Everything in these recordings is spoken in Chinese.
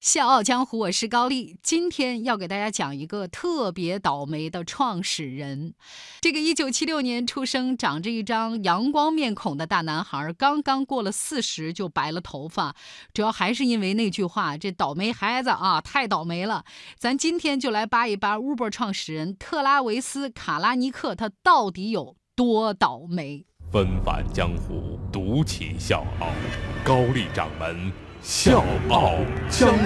笑傲江湖，我是高丽。今天要给大家讲一个特别倒霉的创始人。这个1976年出生、长着一张阳光面孔的大男孩，刚刚过了四十就白了头发，主要还是因为那句话：“这倒霉孩子啊，太倒霉了。”咱今天就来扒一扒 Uber 创始人特拉维斯·卡拉尼克，他到底有多倒霉？纷返江湖，独起笑傲，高丽掌门。笑傲江湖，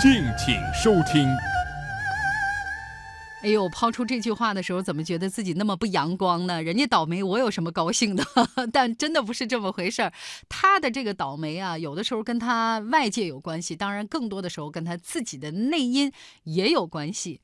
敬请收听。哎呦，抛出这句话的时候，怎么觉得自己那么不阳光呢？人家倒霉，我有什么高兴的？但真的不是这么回事儿。他的这个倒霉啊，有的时候跟他外界有关系，当然更多的时候跟他自己的内因也有关系。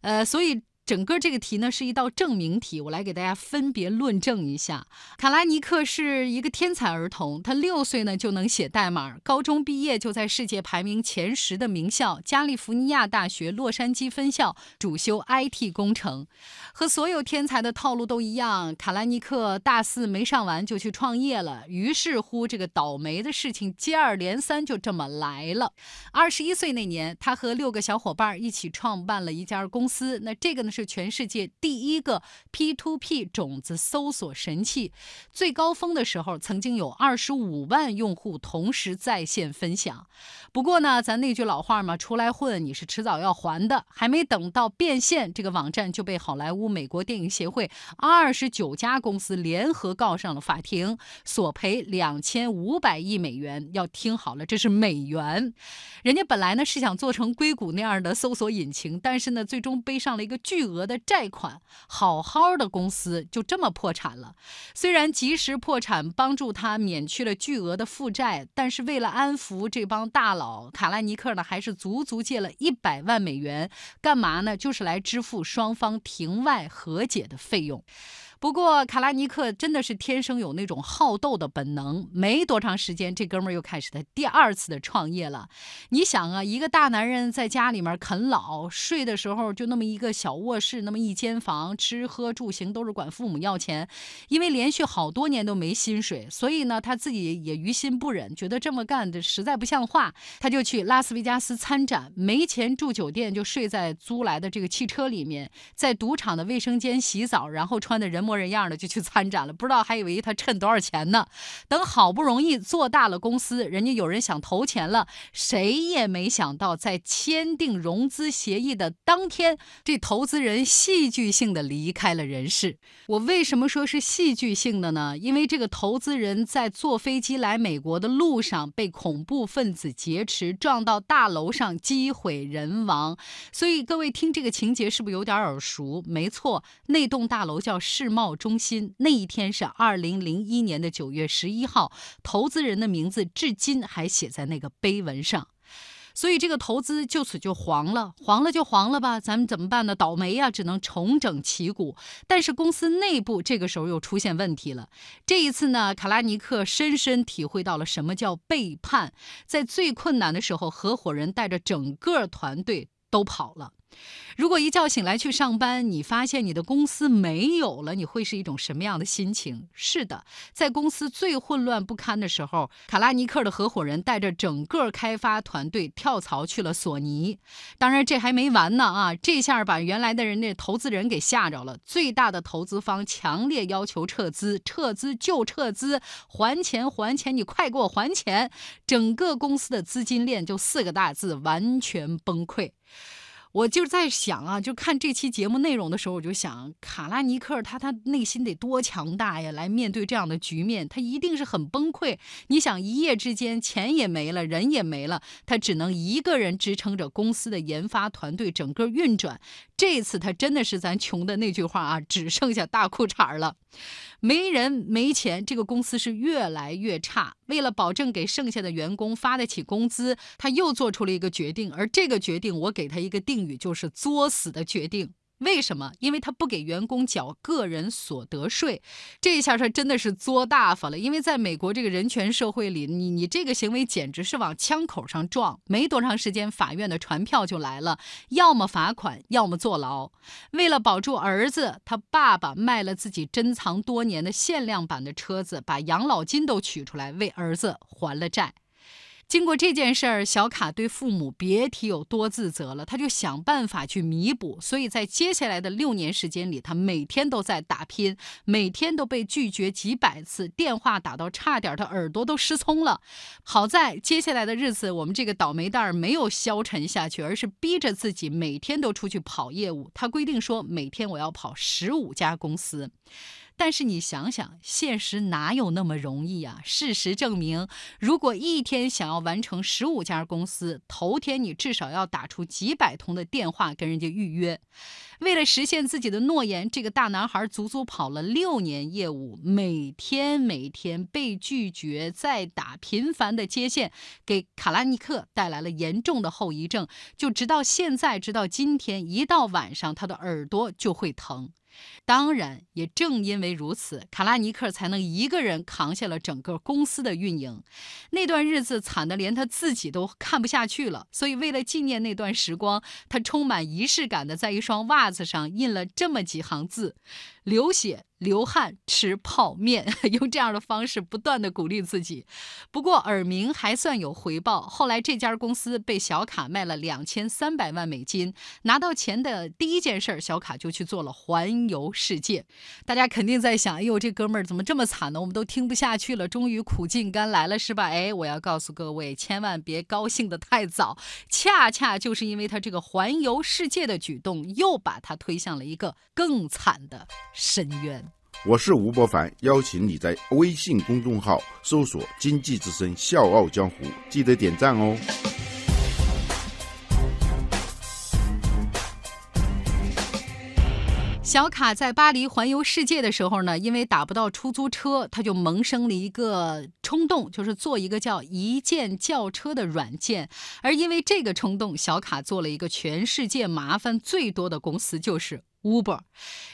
呃，所以。整个这个题呢是一道证明题，我来给大家分别论证一下。卡拉尼克是一个天才儿童，他六岁呢就能写代码，高中毕业就在世界排名前十的名校加利福尼亚大学洛杉矶分校主修 IT 工程。和所有天才的套路都一样，卡拉尼克大四没上完就去创业了。于是乎，这个倒霉的事情接二连三就这么来了。二十一岁那年，他和六个小伙伴一起创办了一家公司，那这个呢？是全世界第一个 P to P 种子搜索神器，最高峰的时候曾经有二十五万用户同时在线分享。不过呢，咱那句老话嘛，出来混你是迟早要还的。还没等到变现，这个网站就被好莱坞、美国电影协会二十九家公司联合告上了法庭，索赔两千五百亿美元。要听好了，这是美元。人家本来呢是想做成硅谷那样的搜索引擎，但是呢，最终背上了一个巨。巨额的债款，好好的公司就这么破产了。虽然及时破产帮助他免去了巨额的负债，但是为了安抚这帮大佬，卡拉尼克呢还是足足借了一百万美元，干嘛呢？就是来支付双方庭外和解的费用。不过，卡拉尼克真的是天生有那种好斗的本能。没多长时间，这哥们儿又开始他第二次的创业了。你想啊，一个大男人在家里面啃老，睡的时候就那么一个小卧室，那么一间房，吃喝住行都是管父母要钱。因为连续好多年都没薪水，所以呢，他自己也于心不忍，觉得这么干的实在不像话，他就去拉斯维加斯参展。没钱住酒店，就睡在租来的这个汽车里面，在赌场的卫生间洗澡，然后穿的人模。人样的就去参展了，不知道还以为他趁多少钱呢。等好不容易做大了公司，人家有人想投钱了，谁也没想到，在签订融资协议的当天，这投资人戏剧性的离开了人世。我为什么说是戏剧性的呢？因为这个投资人在坐飞机来美国的路上被恐怖分子劫持，撞到大楼上，机毁人亡。所以各位听这个情节是不是有点耳熟？没错，那栋大楼叫世贸。中心那一天是二零零一年的九月十一号，投资人的名字至今还写在那个碑文上，所以这个投资就此就黄了，黄了就黄了吧，咱们怎么办呢？倒霉呀，只能重整旗鼓。但是公司内部这个时候又出现问题了，这一次呢，卡拉尼克深深体会到了什么叫背叛，在最困难的时候，合伙人带着整个团队都跑了。如果一觉醒来去上班，你发现你的公司没有了，你会是一种什么样的心情？是的，在公司最混乱不堪的时候，卡拉尼克的合伙人带着整个开发团队跳槽去了索尼。当然，这还没完呢啊！这下把原来的人那投资人给吓着了。最大的投资方强烈要求撤资，撤资就撤资，还钱还钱，你快给我还钱！整个公司的资金链就四个大字：完全崩溃。我就在想啊，就看这期节目内容的时候，我就想卡拉尼克他他内心得多强大呀，来面对这样的局面，他一定是很崩溃。你想一夜之间钱也没了，人也没了，他只能一个人支撑着公司的研发团队整个运转。这次他真的是咱穷的那句话啊，只剩下大裤衩了。没人没钱，这个公司是越来越差。为了保证给剩下的员工发得起工资，他又做出了一个决定，而这个决定我给他一个定语，就是作死的决定。为什么？因为他不给员工缴个人所得税，这一下他真的是作大发了。因为在美国这个人权社会里，你你这个行为简直是往枪口上撞。没多长时间，法院的传票就来了，要么罚款，要么坐牢。为了保住儿子，他爸爸卖了自己珍藏多年的限量版的车子，把养老金都取出来为儿子还了债。经过这件事儿，小卡对父母别提有多自责了，他就想办法去弥补。所以在接下来的六年时间里，他每天都在打拼，每天都被拒绝几百次，电话打到差点他耳朵都失聪了。好在接下来的日子，我们这个倒霉蛋儿没有消沉下去，而是逼着自己每天都出去跑业务。他规定说，每天我要跑十五家公司。但是你想想，现实哪有那么容易啊？事实证明，如果一天想要完成十五家公司，头天你至少要打出几百通的电话跟人家预约。为了实现自己的诺言，这个大男孩足足跑了六年业务，每天每天被拒绝，再打频繁的接线，给卡拉尼克带来了严重的后遗症。就直到现在，直到今天，一到晚上他的耳朵就会疼。当然，也正因为如此，卡拉尼克才能一个人扛下了整个公司的运营。那段日子惨得连他自己都看不下去了，所以为了纪念那段时光，他充满仪式感的在一双袜子上印了这么几行字：流血。流汗吃泡面，用这样的方式不断的鼓励自己。不过耳鸣还算有回报。后来这家公司被小卡卖了两千三百万美金，拿到钱的第一件事，小卡就去做了环游世界。大家肯定在想，哎呦，这哥们儿怎么这么惨呢？我们都听不下去了，终于苦尽甘来了，是吧？哎，我要告诉各位，千万别高兴得太早。恰恰就是因为他这个环游世界的举动，又把他推向了一个更惨的深渊。我是吴伯凡，邀请你在微信公众号搜索“经济之声笑傲江湖”，记得点赞哦。小卡在巴黎环游世界的时候呢，因为打不到出租车，他就萌生了一个冲动，就是做一个叫一键叫车的软件。而因为这个冲动，小卡做了一个全世界麻烦最多的公司，就是。Uber，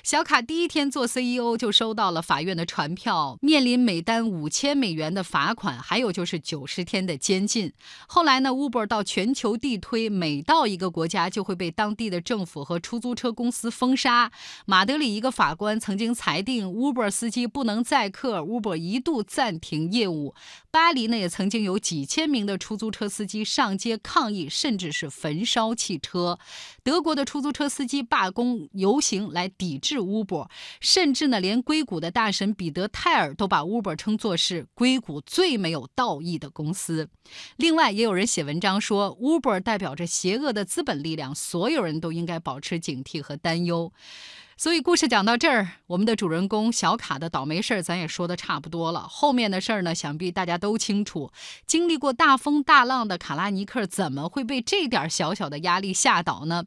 小卡第一天做 CEO 就收到了法院的传票，面临每单五千美元的罚款，还有就是九十天的监禁。后来呢，Uber 到全球地推，每到一个国家就会被当地的政府和出租车公司封杀。马德里一个法官曾经裁定 Uber 司机不能载客，Uber 一度暂停业务。巴黎呢也曾经有几千名的出租车司机上街抗议，甚至是焚烧汽车。德国的出租车司机罢工行来抵制 Uber，甚至呢，连硅谷的大神彼得泰尔都把 Uber 称作是硅谷最没有道义的公司。另外，也有人写文章说，Uber 代表着邪恶的资本力量，所有人都应该保持警惕和担忧。所以，故事讲到这儿，我们的主人公小卡的倒霉事儿，咱也说的差不多了。后面的事儿呢，想必大家都清楚。经历过大风大浪的卡拉尼克，怎么会被这点小小的压力吓倒呢？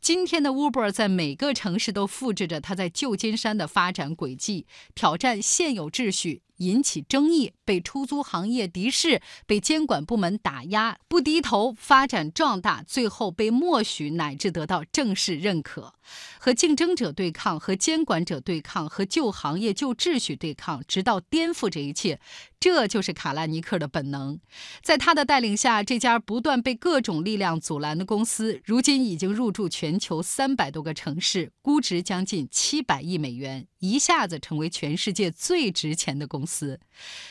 今天的 Uber 在每个城市都复制着它在旧金山的发展轨迹，挑战现有秩序。引起争议，被出租行业敌视，被监管部门打压，不低头发展壮大，最后被默许，乃至得到正式认可。和竞争者对抗，和监管者对抗，和旧行业旧秩序对抗，直到颠覆这一切。这就是卡拉尼克的本能。在他的带领下，这家不断被各种力量阻拦的公司，如今已经入入驻全球三百多个城市，估值将近七百亿美元，一下子成为全世界最值钱的公司。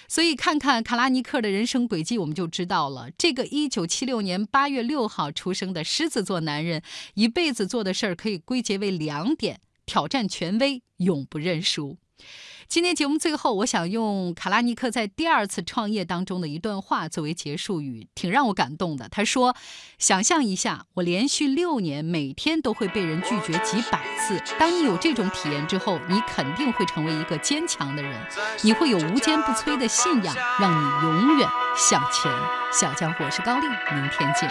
所以，看看卡拉尼克的人生轨迹，我们就知道了。这个一九七六年八月六号出生的狮子座男人，一辈子做的事儿可以归结为两点：挑战权威，永不认输。今天节目最后，我想用卡拉尼克在第二次创业当中的一段话作为结束语，挺让我感动的。他说：“想象一下，我连续六年每天都会被人拒绝几百次。当你有这种体验之后，你肯定会成为一个坚强的人，你会有无坚不摧的信仰，让你永远向前。”小江，我是高丽，明天见。